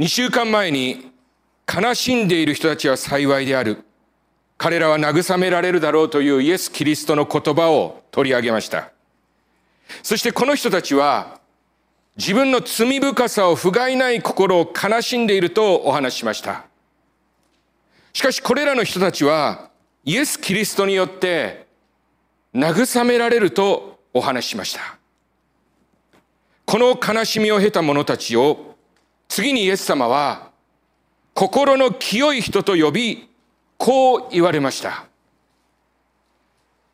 2週間前に悲しんでいる人たちは幸いである。彼らは慰められるだろうというイエス・キリストの言葉を取り上げました。そしてこの人たちは自分の罪深さを不甲斐ない心を悲しんでいるとお話ししました。しかしこれらの人たちはイエス・キリストによって慰められるとお話ししました。この悲しみを経た者たちを次にイエス様は心の清い人と呼びこう言われました。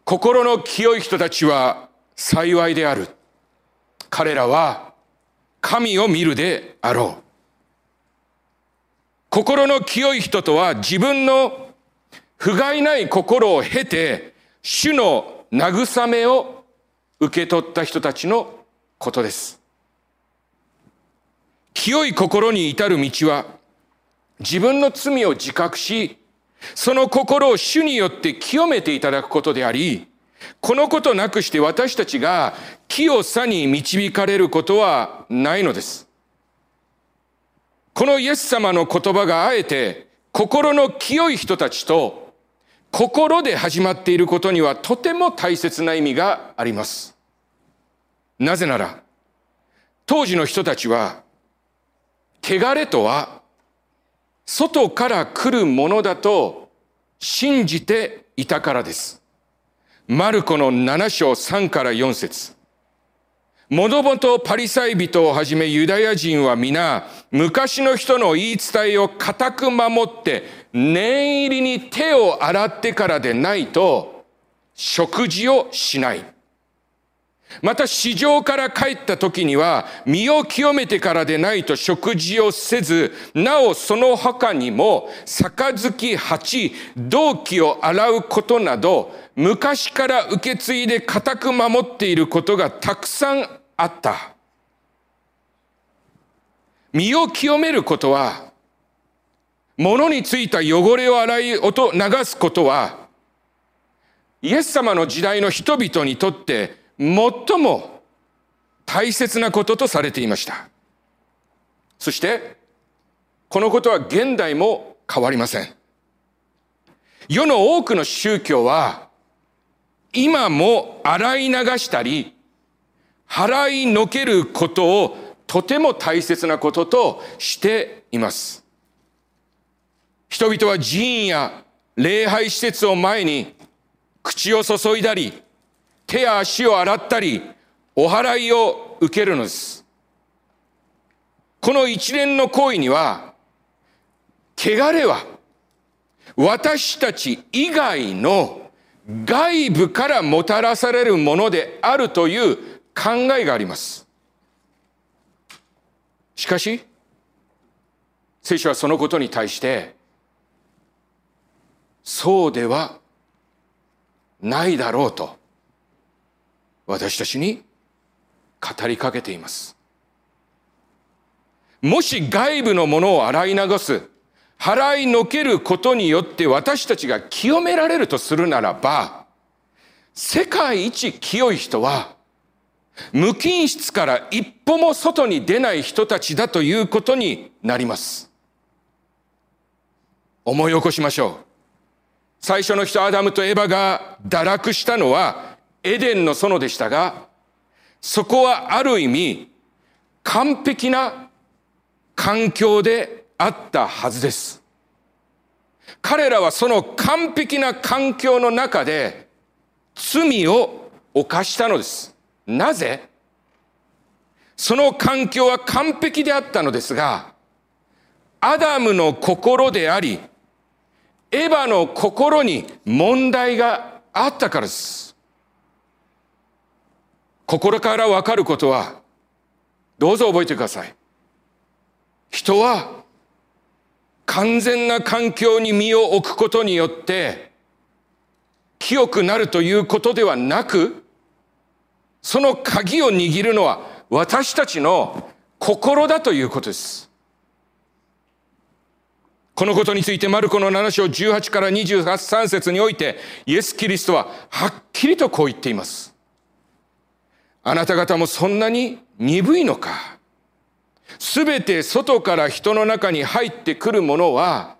心の清い人たちは幸いである。彼らは神を見るであろう。心の清い人とは自分の不甲斐ない心を経て主の慰めを受け取った人たちのことです。清い心に至る道は自分の罪を自覚し、その心を主によって清めていただくことであり、このことなくして私たちが清さに導かれることはないのです。このイエス様の言葉があえて心の清い人たちと心で始まっていることにはとても大切な意味があります。なぜなら、当時の人たちは汚れとは外から来るものだと信じていたからです。マルコの7章3から4節もともとパリサイ人をはじめユダヤ人は皆昔の人の言い伝えを固く守って念入りに手を洗ってからでないと食事をしない。また市場から帰った時には身を清めてからでないと食事をせず、なおその他にも杯八、銅器を洗うことなど、昔から受け継いで固く守っていることがたくさんあった。身を清めることは、物についた汚れを洗い音流すことは、イエス様の時代の人々にとって最も大切なこととされていました。そして、このことは現代も変わりません。世の多くの宗教は、今も洗い流したり、払いのけることをとても大切なこととしています。人々は寺院や礼拝施設を前に口を注いだり、手や足を洗ったり、お祓いを受けるのです。この一連の行為には、汚れは私たち以外の外部からもたらされるものであるという考えがあります。しかし、聖書はそのことに対して、そうではないだろうと私たちに語りかけています。もし外部のものを洗い流す、払いのけることによって私たちが清められるとするならば、世界一清い人は、無菌室から一歩も外に出ない人たちだということになります。思い起こしましょう。最初の人アダムとエバが堕落したのはエデンの園でしたが、そこはある意味、完璧な環境であったはずです。彼らはその完璧な環境の中で罪を犯したのです。なぜ？その環境は完璧であったのですが、アダムの心であり、エヴァの心に問題があったからです。心からわかることは、どうぞ覚えてください。人は完全な環境に身を置くことによって清くなるということではなく、その鍵を握るのは私たちの心だということです。このことについてマルコの7章18から23節においてイエス・キリストははっきりとこう言っています。あなた方もそんなに鈍いのか？すべて外から人の中に入ってくるものは、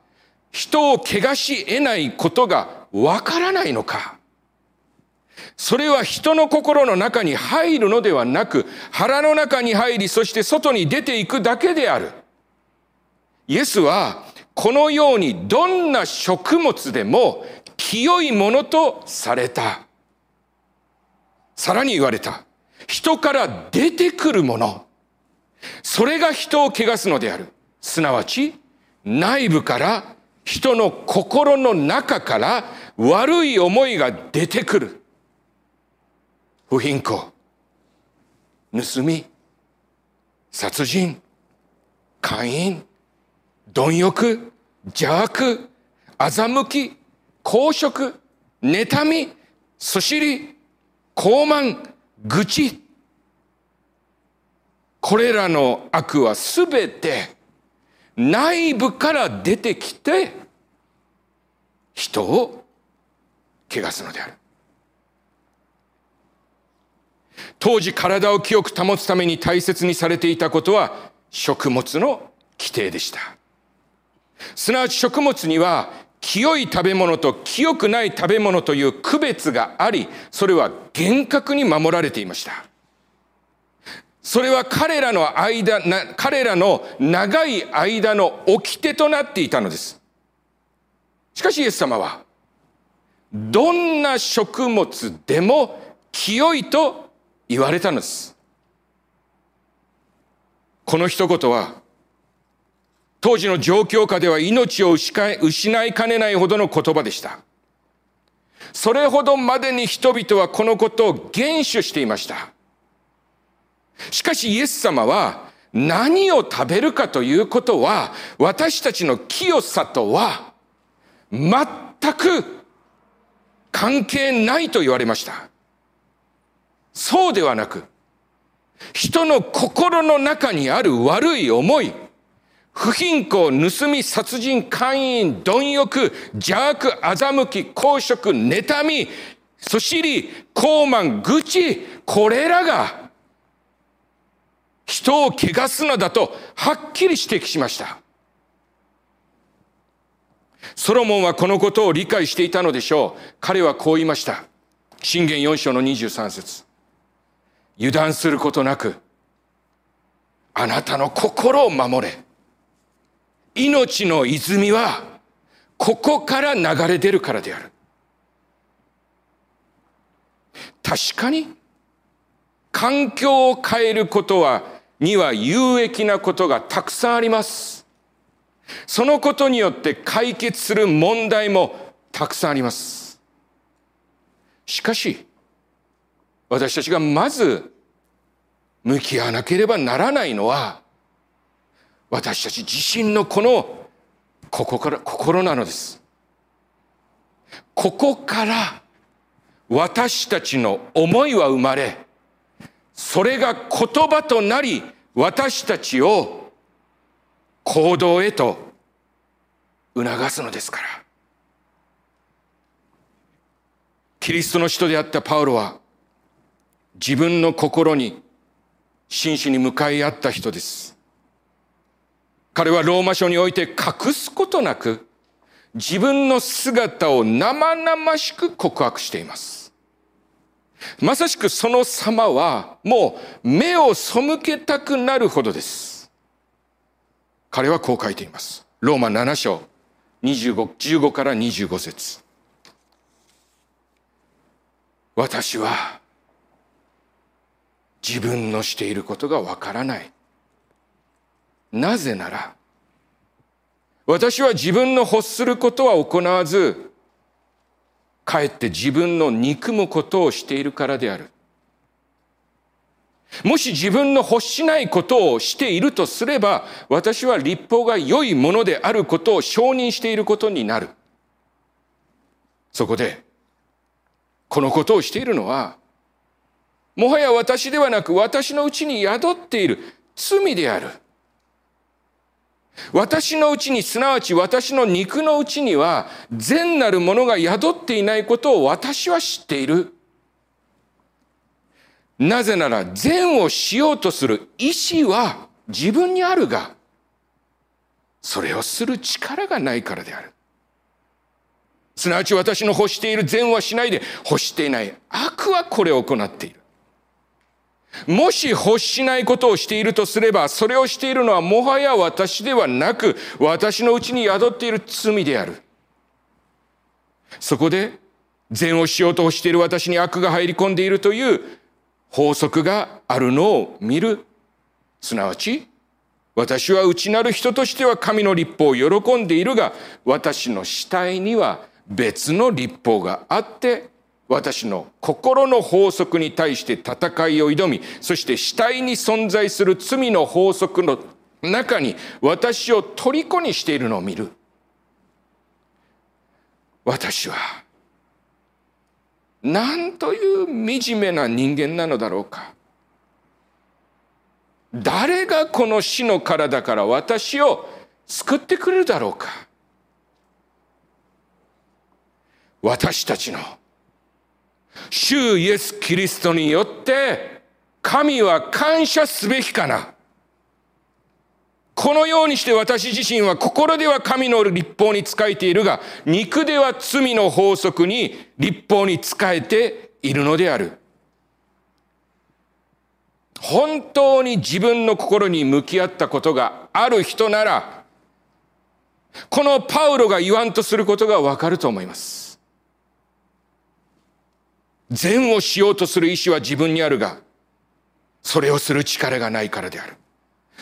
人を怪我し得ないことがわからないのか？それは人の心の中に入るのではなく、腹の中に入り、そして外に出ていくだけである。イエスは、このようにどんな食物でも清いものとされた。さらに言われた。人から出てくるもの。それが人を汚すのである。すなわち、内部から人の心の中から悪い思いが出てくる。不貧困、盗み、殺人、姦淫、貪欲、邪悪、欺き、公職、妬み、そしり、傲慢、愚痴。これらの悪はすべて内部から出てきて人を汚すのである。当時体を清く保つために大切にされていたことは食物の規定でした。すなわち食物には清い食べ物と清くない食べ物という区別があり、それは厳格に守られていました。それは彼らの間、彼らの長い間の掟となっていたのです。しかしイエス様は、どんな食物でも清いと言われたのです。この一言は、当時の状況下では命を失いかねないほどの言葉でした。それほどまでに人々はこのことを厳守していました。しかしイエス様は何を食べるかということは私たちの清さとは全く関係ないと言われました。そうではなく、人の心の中にある悪い思い、不貧困、盗み、殺人、姦淫、貪欲、邪悪、欺き、公職、妬み、そしり、傲慢、愚痴、これらが人を汚すのだとはっきり指摘しました。ソロモンはこのことを理解していたのでしょう。彼はこう言いました。信玄4章の23節油断することなく、あなたの心を守れ。命の泉は、ここから流れ出るからである。確かに、環境を変えることは、には有益なことがたくさんあります。そのことによって解決する問題もたくさんあります。しかし、私たちがまず向き合わなければならないのは、私たち自身のこの、ここから、心なのです。ここから私たちの思いは生まれ、それが言葉となり、私たちを行動へと促すのですから。キリストの人であったパウロは、自分の心に真摯に向かい合った人です。彼はローマ書において隠すことなく自分の姿を生々しく告白しています。まさしくその様はもう目を背けたくなるほどです。彼はこう書いています。ローマ7章25 15から25節私は自分のしていることがわからない。なぜなら、私は自分の欲することは行わず、かえって自分の憎むことをしているからである。もし自分の欲しないことをしているとすれば、私は立法が良いものであることを承認していることになる。そこで、このことをしているのは、もはや私ではなく私のうちに宿っている罪である。私のうちにすなわち私の肉のうちには善なるものが宿っていないことを私は知っている。なぜなら善をしようとする意志は自分にあるが、それをする力がないからである。すなわち私の欲している善はしないで欲していない悪はこれを行っている。もし欲しないことをしているとすれば、それをしているのはもはや私ではなく、私のうちに宿っている罪である。そこで、善をしようとしている私に悪が入り込んでいるという法則があるのを見る。すなわち、私は内なる人としては神の立法を喜んでいるが、私の死体には別の立法があって、私の心の法則に対して戦いを挑み、そして死体に存在する罪の法則の中に私を虜にしているのを見る。私は、なんという惨めな人間なのだろうか。誰がこの死の体から私を救ってくれるだろうか。私たちの主イエス・キリストによって神は感謝すべきかな。このようにして私自身は心では神の立法に仕えているが、肉では罪の法則に立法に仕えているのである。本当に自分の心に向き合ったことがある人なら、このパウロが言わんとすることがわかると思います。善をしようとする意志は自分にあるが、それをする力がないからである。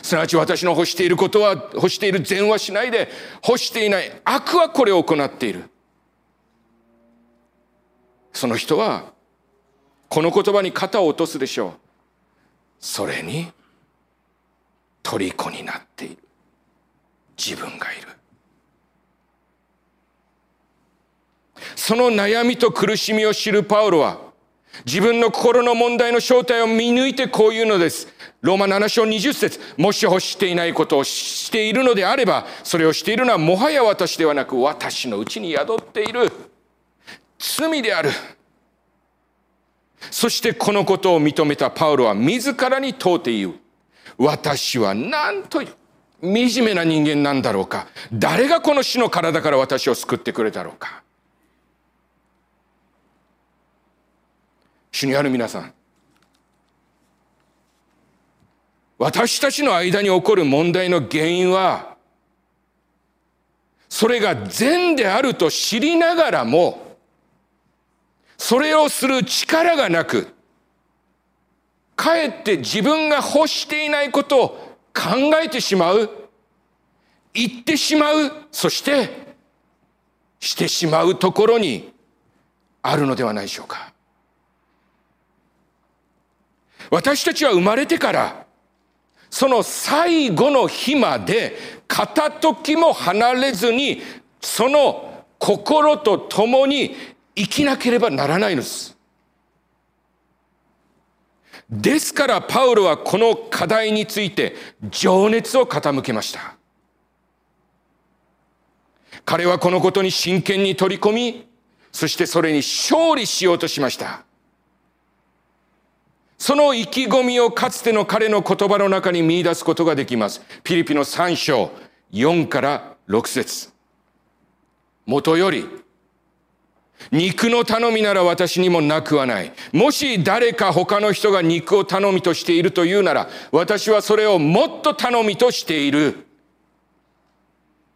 すなわち私の欲していることは、欲している善はしないで、欲していない悪はこれを行っている。その人は、この言葉に肩を落とすでしょう。それに、虜になっている。自分がいる。その悩みと苦しみを知るパウロは、自分の心の問題の正体を見抜いてこう言うのです。ローマ7章20節もし欲していないことをしているのであれば、それをしているのはもはや私ではなく、私のうちに宿っている罪である。そしてこのことを認めたパウロは自らに問うて言う。私は何という惨めな人間なんだろうか。誰がこの死の体から私を救ってくれたろうか。主にある皆さん私たちの間に起こる問題の原因はそれが善であると知りながらもそれをする力がなくかえって自分が欲していないことを考えてしまう言ってしまうそしてしてしまうところにあるのではないでしょうか。私たちは生まれてから、その最後の日まで片時も離れずに、その心と共に生きなければならないのです。ですからパウロはこの課題について情熱を傾けました。彼はこのことに真剣に取り込み、そしてそれに勝利しようとしました。その意気込みをかつての彼の言葉の中に見出すことができます。ピリピの3章4から6節元より、肉の頼みなら私にもなくはない。もし誰か他の人が肉を頼みとしているというなら、私はそれをもっと頼みとしている。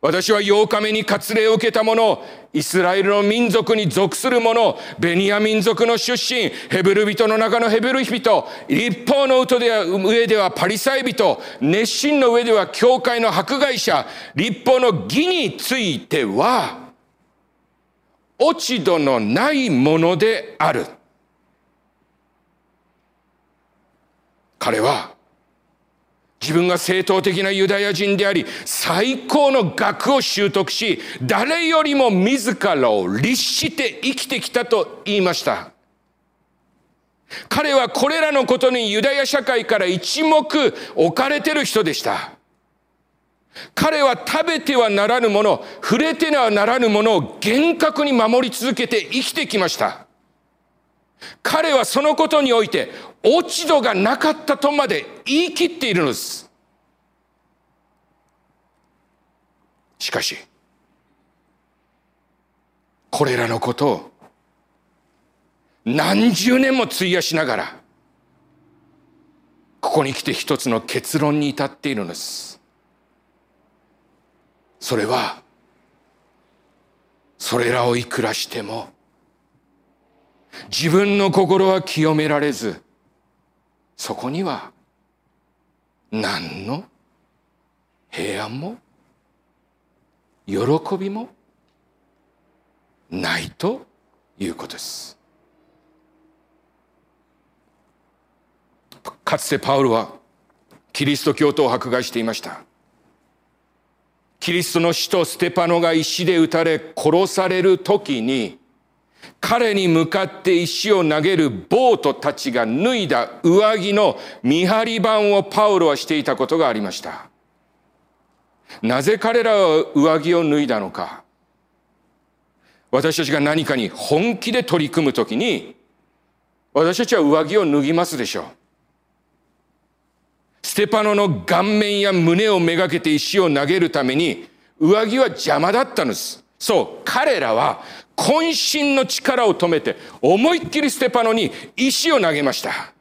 私は8日目に割礼を受けた者、イスラエルの民族に属する者、ベニヤ民族の出身、ヘブル人の中のヘブル人、立法の上ではパリサイ人、熱心の上では教会の迫害者、立法の義については、落ち度のないものである。彼は、自分が正当的なユダヤ人であり、最高の学を習得し、誰よりも自らを律して生きてきたと言いました。彼はこれらのことにユダヤ社会から一目置かれてる人でした。彼は食べてはならぬもの、触れてはならぬものを厳格に守り続けて生きてきました。彼はそのことにおいて落ち度がなかったとまで言い切っているのです。しかし、これらのことを何十年も費やしながら、ここに来て一つの結論に至っているのです。それは、それらをいくらしても、自分の心は清められず、そこには何の平安も喜びもないということです。かつてパウルはキリスト教徒を迫害していました。キリストの使徒ステパノが石で撃たれ殺される時に彼に向かって石を投げるボートたちが脱いだ上着の見張り板をパウロはしていたことがありました。なぜ彼らは上着を脱いだのか。私たちが何かに本気で取り組むときに、私たちは上着を脱ぎますでしょう。ステパノの顔面や胸をめがけて石を投げるために、上着は邪魔だったんです。そう、彼らは渾身の力を止めて、思いっきりステパノに石を投げました。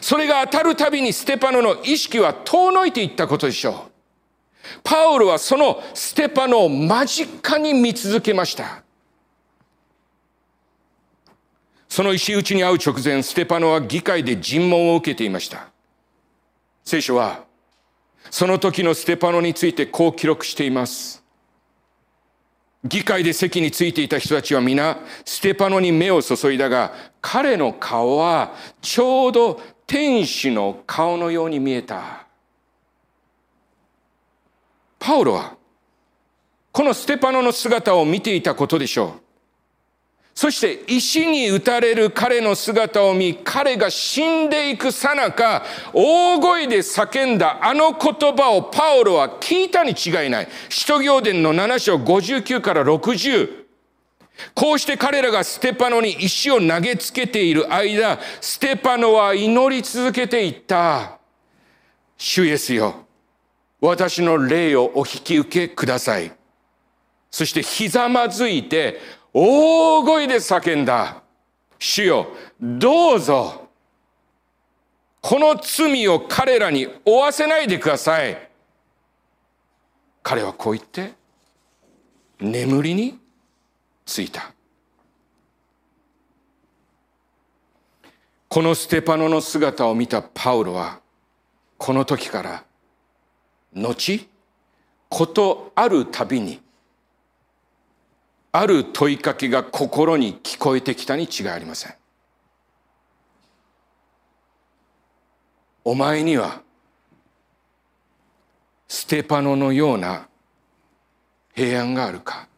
それが当たるたびにステパノの意識は遠のいていったことでしょう。パウロはそのステパノを間近に見続けました。その石打ちに会う直前、ステパノは議会で尋問を受けていました。聖書は、その時のステパノについてこう記録しています。議会で席についていた人たちは皆、ステパノに目を注いだが、彼の顔はちょうど天使の顔のように見えた。パウロは、このステパノの姿を見ていたことでしょう。そして石に打たれる彼の姿を見、彼が死んでいくさなか、大声で叫んだあの言葉をパウロは聞いたに違いない。使徒行伝の7章59から60。こうして彼らがステパノに石を投げつけている間、ステパノは祈り続けていった。主イエスよ、私の霊をお引き受けください。そしてひざまずいて、大声で叫んだ。主よ、どうぞ、この罪を彼らに負わせないでください。彼はこう言って、眠りについた。このステパノの姿を見たパウロは、この時から、後、ことあるたびに、ある問いかけが心に聞こえてきたに違いありません。お前にはステパノのような平安があるか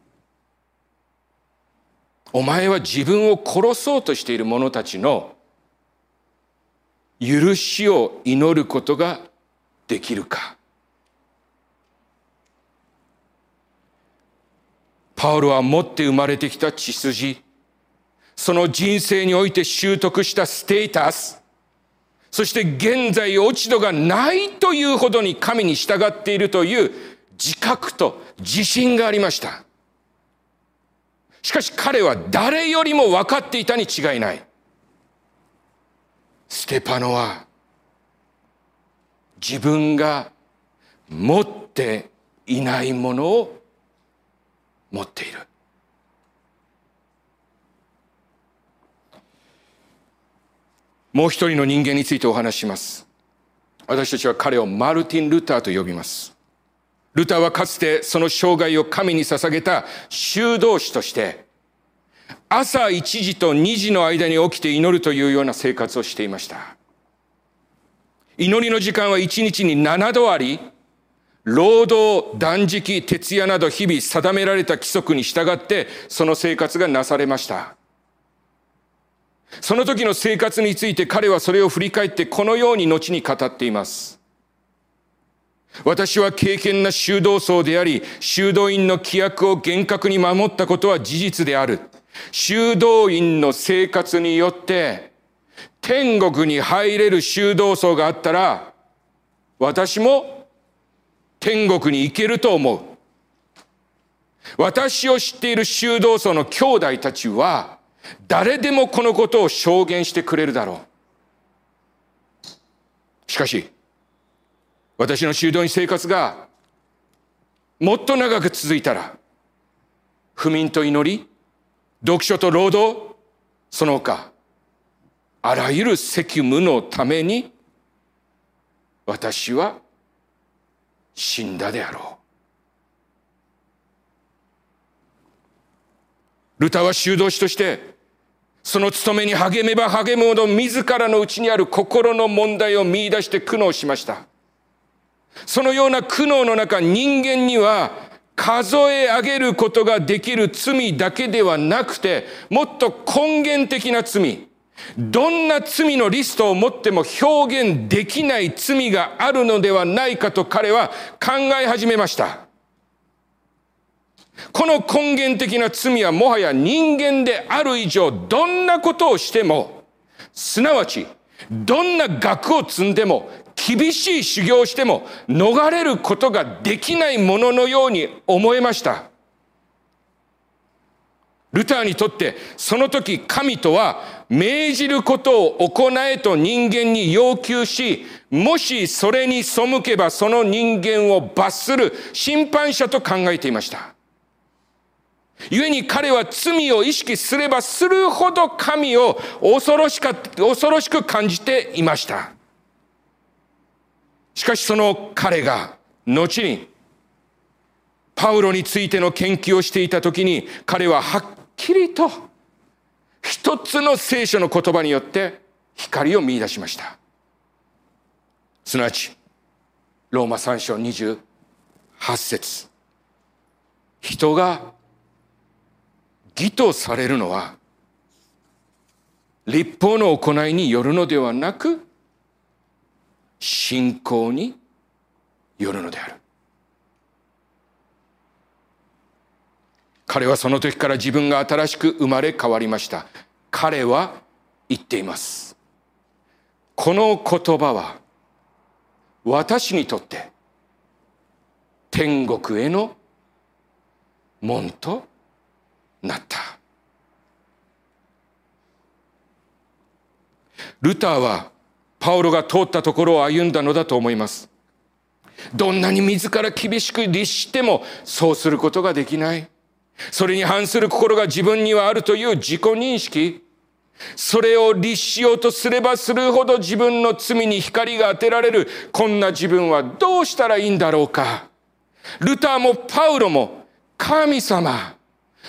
お前は自分を殺そうとしている者たちの許しを祈ることができるかパウロは持って生まれてきた血筋、その人生において習得したステータス、そして現在落ち度がないというほどに神に従っているという自覚と自信がありました。しかし彼は誰よりも分かっていたに違いない。ステパノは自分が持っていないものを持っている。もう一人の人間についてお話します。私たちは彼をマルティン・ルターと呼びます。ルターはかつてその生涯を神に捧げた修道士として朝1時と2時の間に起きて祈るというような生活をしていました。祈りの時間は1日に7度あり労働、断食、徹夜など日々定められた規則に従ってその生活がなされました。その時の生活について彼はそれを振り返ってこのように後に語っています。私は敬虔な修道僧であり、修道院の規約を厳格に守ったことは事実である。修道院の生活によって天国に入れる修道僧があったら、私も天国に行けると思う。私を知っている修道僧の兄弟たちは、誰でもこのことを証言してくれるだろう。しかし、私の修道院生活がもっと長く続いたら、不眠と祈り、読書と労働、その他、あらゆる責務のために、私は死んだであろう。ルタは修道士として、その務めに励めば励むほど自らの内にある心の問題を見出して苦悩しました。そのような苦悩の中、人間には数え上げることができる罪だけではなくて、もっと根源的な罪、どんな罪のリストを持っても表現できない罪があるのではないかと彼は考え始めました。この根源的な罪はもはや人間である以上、どんなことをしても、すなわち、どんな学を積んでも、厳しい修行をしても、逃れることができないもののように思えました。ルターにとってその時神とは命じることを行えと人間に要求し、もしそれに背けばその人間を罰する審判者と考えていました。故に彼は罪を意識すればするほど神を恐ろしか、恐ろしく感じていました。しかしその彼が後にパウロについての研究をしていた時に彼ははっきりと一つの聖書の言葉によって光を見出しました。すなわち、ローマ3章28節人が義とされるのは、立法の行いによるのではなく、信仰によるのである。彼はその時から自分が新しく生まれ変わりました。彼は言っています。この言葉は私にとって天国への門となった。ルターはパウロが通ったところを歩んだのだと思います。どんなに自ら厳しく律してもそうすることができない。それに反する心が自分にはあるという自己認識。それを律しようとすればするほど自分の罪に光が当てられる。こんな自分はどうしたらいいんだろうか。ルターもパウロも神様。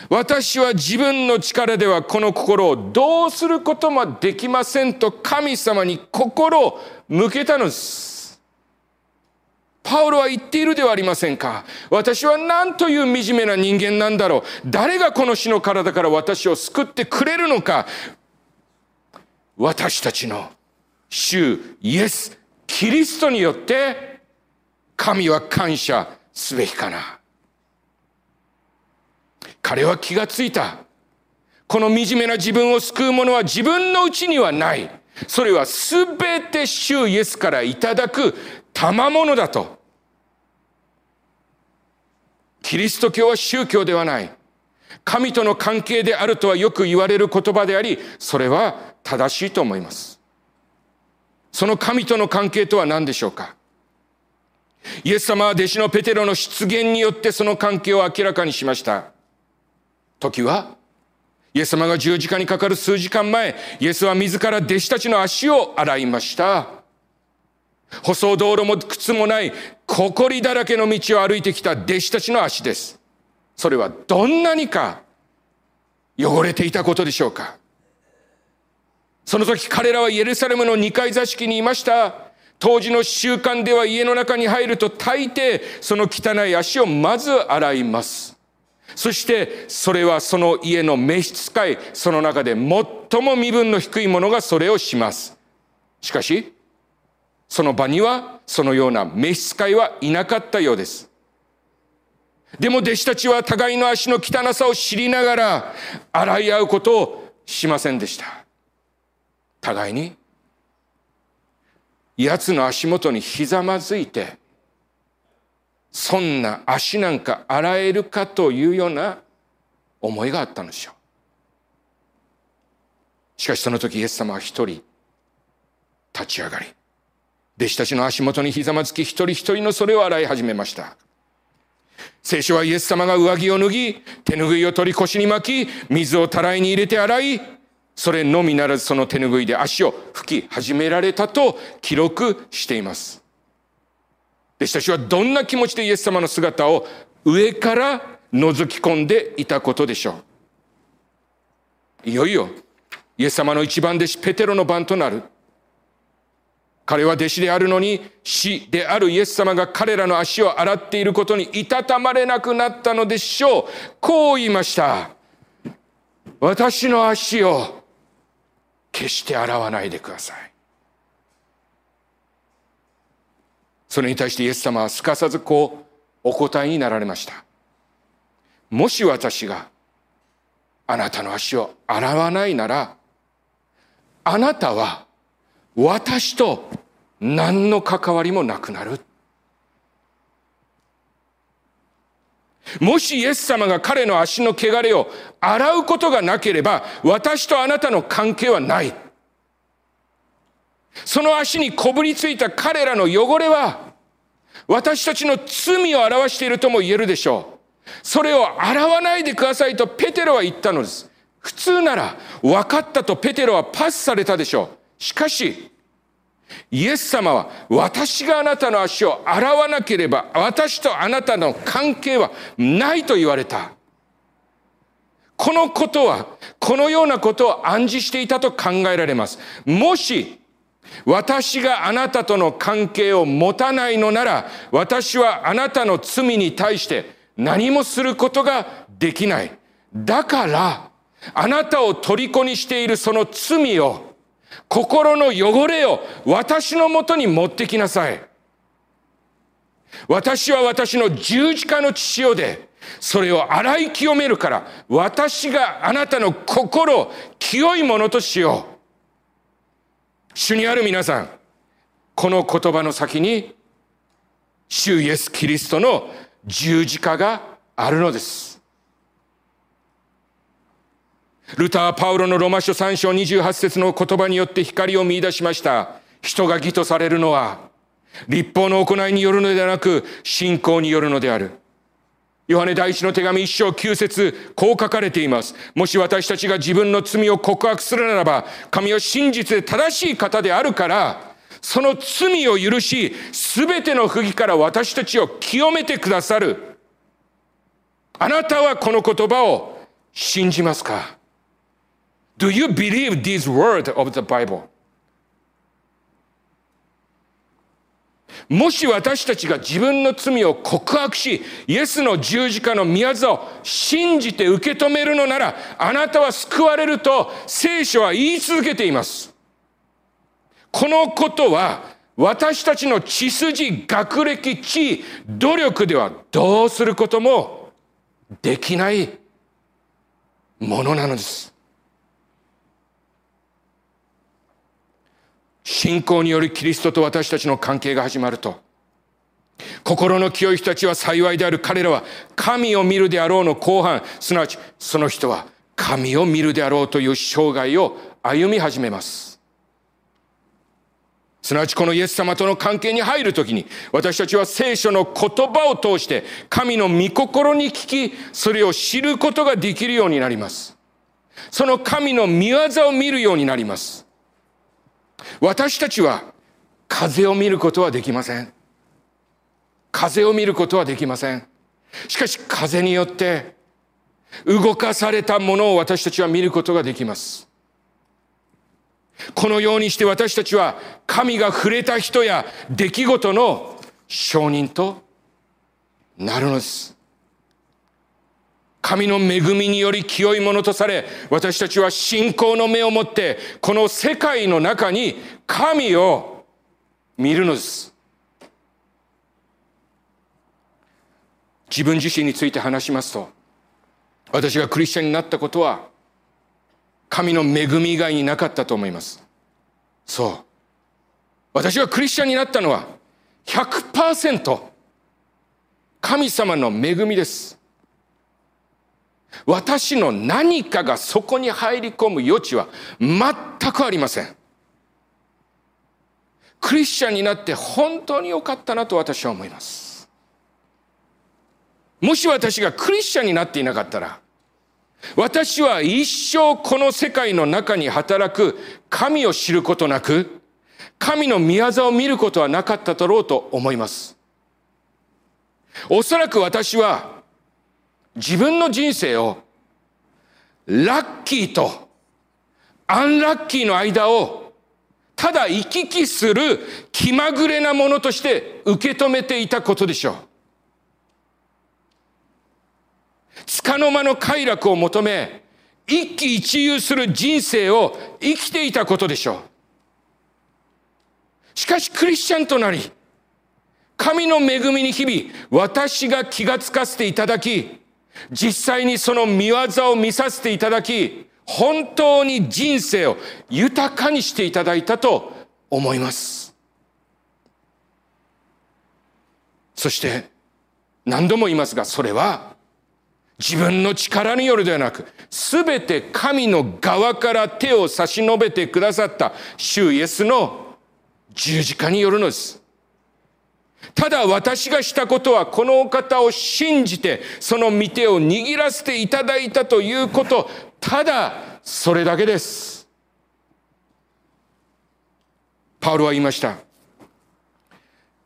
私は自分の力ではこの心をどうすることもできませんと神様に心を向けたのです。パウロは言っているではありませんか？私は何という惨めな人間なんだろう？誰がこの死の体から私を救ってくれるのか？私たちの主イエス、キリストによって神は感謝すべきかな。彼は気がついた。この惨めな自分を救うものは自分のうちにはない。それはすべて主イエスからいただく賜物だと。キリスト教は宗教ではない。神との関係であるとはよく言われる言葉であり、それは正しいと思います。その神との関係とは何でしょうか？イエス様は弟子のペテロの出現によってその関係を明らかにしました。時は、イエス様が十字架にかかる数時間前、イエスは自ら弟子たちの足を洗いました。舗装道路も靴もない、埃だらけの道を歩いてきた弟子たちの足です。それはどんなにか汚れていたことでしょうか。その時彼らはエルサレムの二階座敷にいました。当時の習慣では家の中に入ると大抵その汚い足をまず洗います。そしてそれはその家の召使い、その中で最も身分の低い者がそれをします。しかし、その場にはそのような召使いはいなかったようです。でも弟子たちは互いの足の汚さを知りながら洗い合うことをしませんでした。互いに奴の足元にひざまずいてそんな足なんか洗えるかというような思いがあったのでしょう。しかしその時イエス様は一人立ち上がり、弟子たちの足元にひざまずき一人一人のそれを洗い始めました。聖書はイエス様が上着を脱ぎ、手拭いを取り腰に巻き、水をたらいに入れて洗い、それのみならずその手拭いで足を拭き始められたと記録しています。弟子たちはどんな気持ちでイエス様の姿を上から覗き込んでいたことでしょう。いよいよ、イエス様の一番弟子ペテロの番となる。彼は弟子であるのに死であるイエス様が彼らの足を洗っていることにいたたまれなくなったのでしょう。こう言いました。私の足を決して洗わないでください。それに対してイエス様はすかさずこうお答えになられました。もし私があなたの足を洗わないなら、あなたは私と何の関わりもなくなる。もしイエス様が彼の足の汚れを洗うことがなければ、私とあなたの関係はない。その足にこぶりついた彼らの汚れは、私たちの罪を表しているとも言えるでしょう。それを洗わないでくださいとペテロは言ったのです。普通なら分かったとペテロはパスされたでしょう。しかし、イエス様は私があなたの足を洗わなければ私とあなたの関係はないと言われた。このことは、このようなことを暗示していたと考えられます。もし、私があなたとの関係を持たないのなら、私はあなたの罪に対して何もすることができない。だから、あなたを虜にしているその罪を心の汚れを私のもとに持ってきなさい。私は私の十字架の父親で、それを洗い清めるから、私があなたの心を清いものとしよう。主にある皆さん、この言葉の先に、主イエス・キリストの十字架があるのです。ルター・パウロのロマ書3章28節の言葉によって光を見出しました。人が義とされるのは、立法の行いによるのではなく、信仰によるのである。ヨハネ第一の手紙一章九節こう書かれています。もし私たちが自分の罪を告白するならば、神は真実で正しい方であるから、その罪を許し、すべての不義から私たちを清めてくださる。あなたはこの言葉を信じますか？Do you believe these words of the Bible? もし私たちが自分の罪を告白し、イエスの十字架の宮業を信じて受け止めるのなら、あなたは救われると聖書は言い続けています。このことは私たちの血筋、学歴、地位、努力ではどうすることもできないものなのです。信仰によるキリストと私たちの関係が始まると、心の清い人たちは幸いである彼らは神を見るであろうの後半、すなわちその人は神を見るであろうという生涯を歩み始めます。すなわちこのイエス様との関係に入るときに、私たちは聖書の言葉を通して、神の御心に聞き、それを知ることができるようになります。その神の御業を見るようになります。私たちは風を見ることはできません。風を見ることはできません。しかし風によって動かされたものを私たちは見ることができます。このようにして私たちは神が触れた人や出来事の証人となるのです。神の恵みにより清いものとされ、私たちは信仰の目を持って、この世界の中に神を見るのです。自分自身について話しますと、私がクリスチャンになったことは、神の恵み以外になかったと思います。そう。私がクリスチャンになったのは、100%、神様の恵みです。私の何かがそこに入り込む余地は全くありません。クリスチャンになって本当に良かったなと私は思います。もし私がクリスチャンになっていなかったら、私は一生この世界の中に働く神を知ることなく、神の宮業を見ることはなかっただろうと思います。おそらく私は自分の人生をラッキーとアンラッキーの間をただ行き来する気まぐれなものとして受け止めていたことでしょう。束の間の快楽を求め、一喜一憂する人生を生きていたことでしょう。しかしクリスチャンとなり、神の恵みに日々、私が気がつかせていただき、実際にその見業を見させていただき、本当に人生を豊かにしていただいたと思います。そして、何度も言いますが、それは、自分の力によるではなく、すべて神の側から手を差し伸べてくださった主イエスの十字架によるのです。ただ私がしたことはこのお方を信じてその御手を握らせていただいたということ、ただそれだけです。パウロは言いました。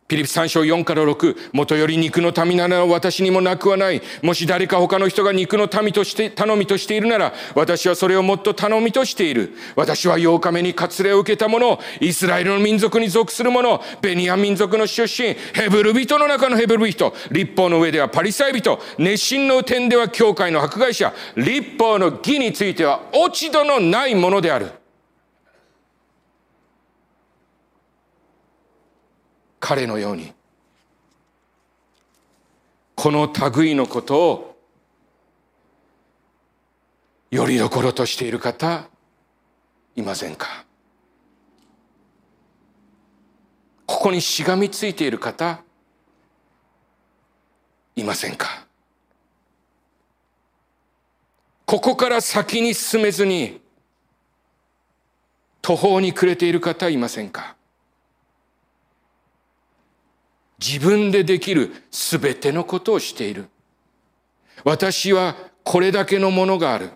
ピリピ3章4から6、元より肉の民なら私にもなくはない。もし誰か他の人が肉の民として、頼みとしているなら、私はそれをもっと頼みとしている。私は8日目に割礼を受けた者、イスラエルの民族に属する者、ベニヤ民族の出身、ヘブル人の中のヘブル人、立法の上ではパリサイ人、熱心の点では教会の迫害者、立法の義については落ち度のないものである。彼のようにこの類のことをよりどころとしている方いませんか？ここにしがみついている方いませんか？ここから先に進めずに途方に暮れている方いませんか？自分でできるすべてのことをしている。私はこれだけのものがある。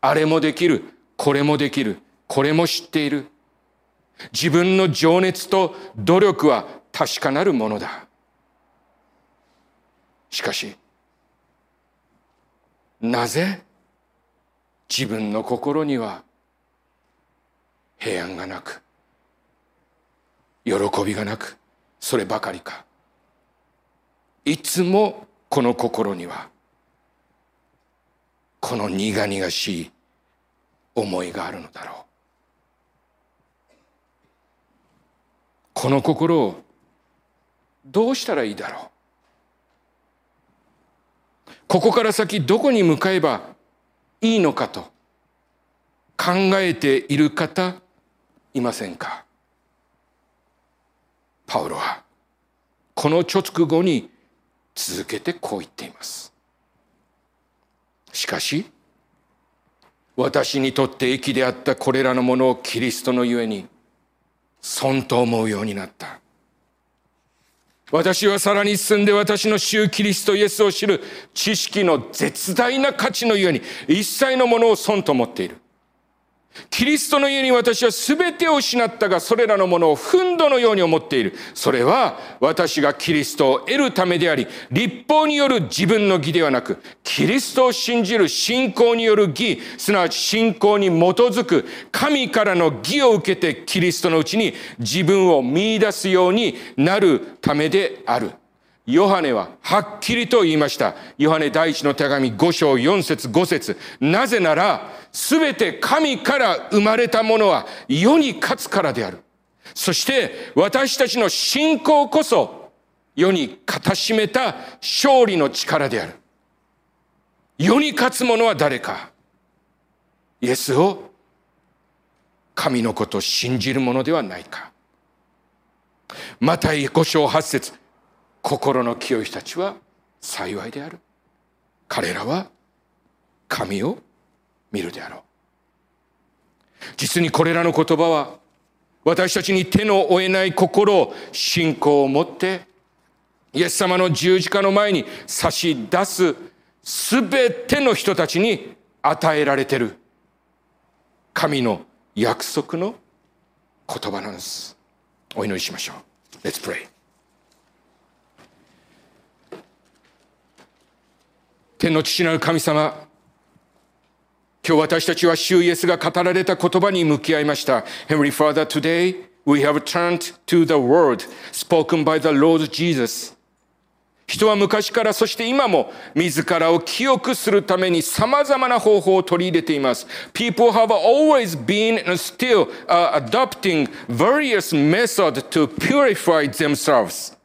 あれもできる。これもできる。これも知っている。自分の情熱と努力は確かなるものだ。しかし、なぜ自分の心には平安がなく、喜びがなく、そればかりか。いつもこの心にはこの苦々しい思いがあるのだろう。この心をどうしたらいいだろう。ここから先どこに向かえばいいのかと考えている方いませんか？パウロはこの直後に続けてこう言っています。しかし私にとって益であったこれらのものをキリストのゆえに損と思うようになった。私はさらに進んで私の主キリストイエスを知る知識の絶大な価値のゆえに一切のものを損と思っている。キリストの家に私は全てを失ったが、それらのものを憤怒のように思っている。それは私がキリストを得るためであり、立法による自分の義ではなく、キリストを信じる信仰による義、すなわち信仰に基づく神からの義を受けてキリストのうちに自分を見出すようになるためである。ヨハネははっきりと言いました。ヨハネ第一の手紙5章4節5節なぜなら、すべて神から生まれたものは世に勝つからである。そして私たちの信仰こそ世に固しめた勝利の力である。世に勝つ者は誰かイエスを神のことを信じるものではないか。マタイ5章8節心の清い人たちは幸いである彼らは神を見るであろう実にこれらの言葉は私たちに手の負えない心を信仰を持ってイエス様の十字架の前に差し出すすべての人たちに与えられてる神の約束の言葉なんです。お祈りしましょう。Let's pray. 天の父なる神様、今日私たちは主イエスが語られた言葉に向き合いました。Heavenly Father, today we have turned to the word spoken by the Lord Jesus. 人は昔からそして今も自らを記憶するために様々な方法を取り入れています。People have always been and still、uh, adopting various methods to purify themselves.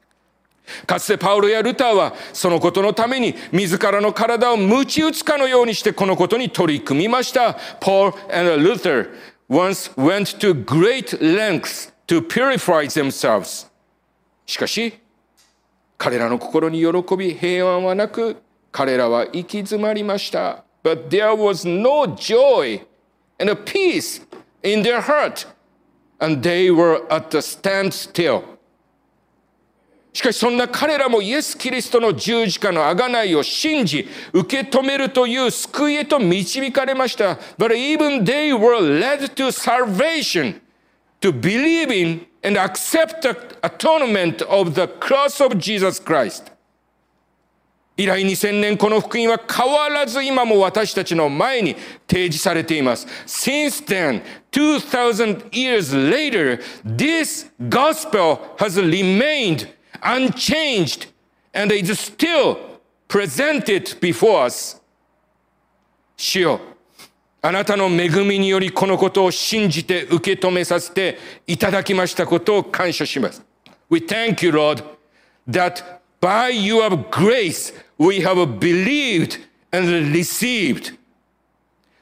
かつてパウロやルターはそのことのために自らの体を鞭打つかのようにしてこのことに取り組みました。Paul and Luther once went to great lengths to purify themselves. しかし、彼らの心に喜び平安はなく彼らは行き詰まりました。But there was no joy and a peace in their heart and they were at a standstill. しかしそんな彼らもイエス・キリストの十字架の贖いを信じ、受け止めるという救いへと導かれました。But even they were led to salvation, to believe in and accept the atonement of the cross of Jesus Christ. 以来2000年この福音は変わらず今も私たちの前に提示されています。Since then, 2000 years later, this gospel has remained unchanged and is still presented before us. 主よあなたの恵みによりこのことを信じて受け止めさせていただきましたことを感謝します。We thank you, Lord, that by your grace we have believed and received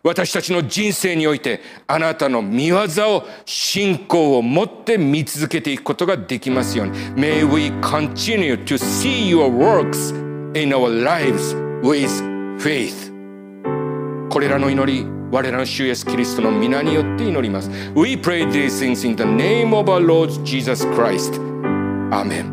私たちの人生においてあなたの見業を信仰を持って見続けていくことができますように。May we continue to see your works in our lives with faith. これらの祈り我らの主イエスキリストの皆によって祈ります。We pray these things in the name of our Lord Jesus Christ. Amen.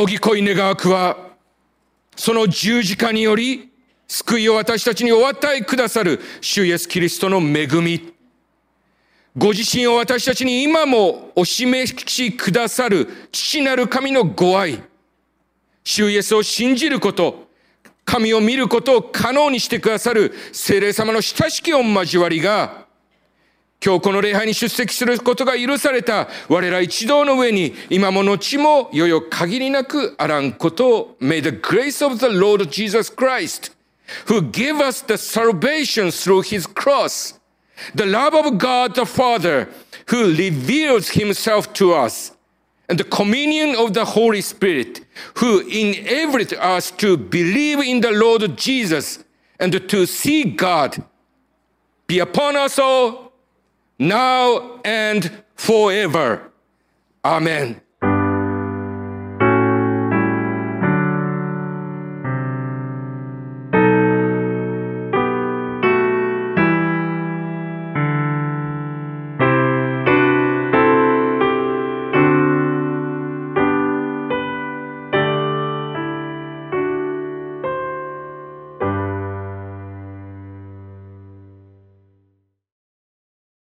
仰ぎ恋願わくは、その十字架により、救いを私たちにお与えくださる主イエスキリストの恵み、ご自身を私たちに今もお示しくださる父なる神のご愛、主イエスを信じること、神を見ることを可能にしてくださる聖霊様の親しき御交わりが、今日この礼拝に出席することが許された我ら一同の上に今も後もよよ限りなくあらんことを May the grace of the Lord Jesus Christ who gave us the salvation through his cross the love of God the Father who reveals himself to us and the communion of the Holy Spirit who enabled us to believe in the Lord Jesus and to see God be upon us all now and forever. Amen.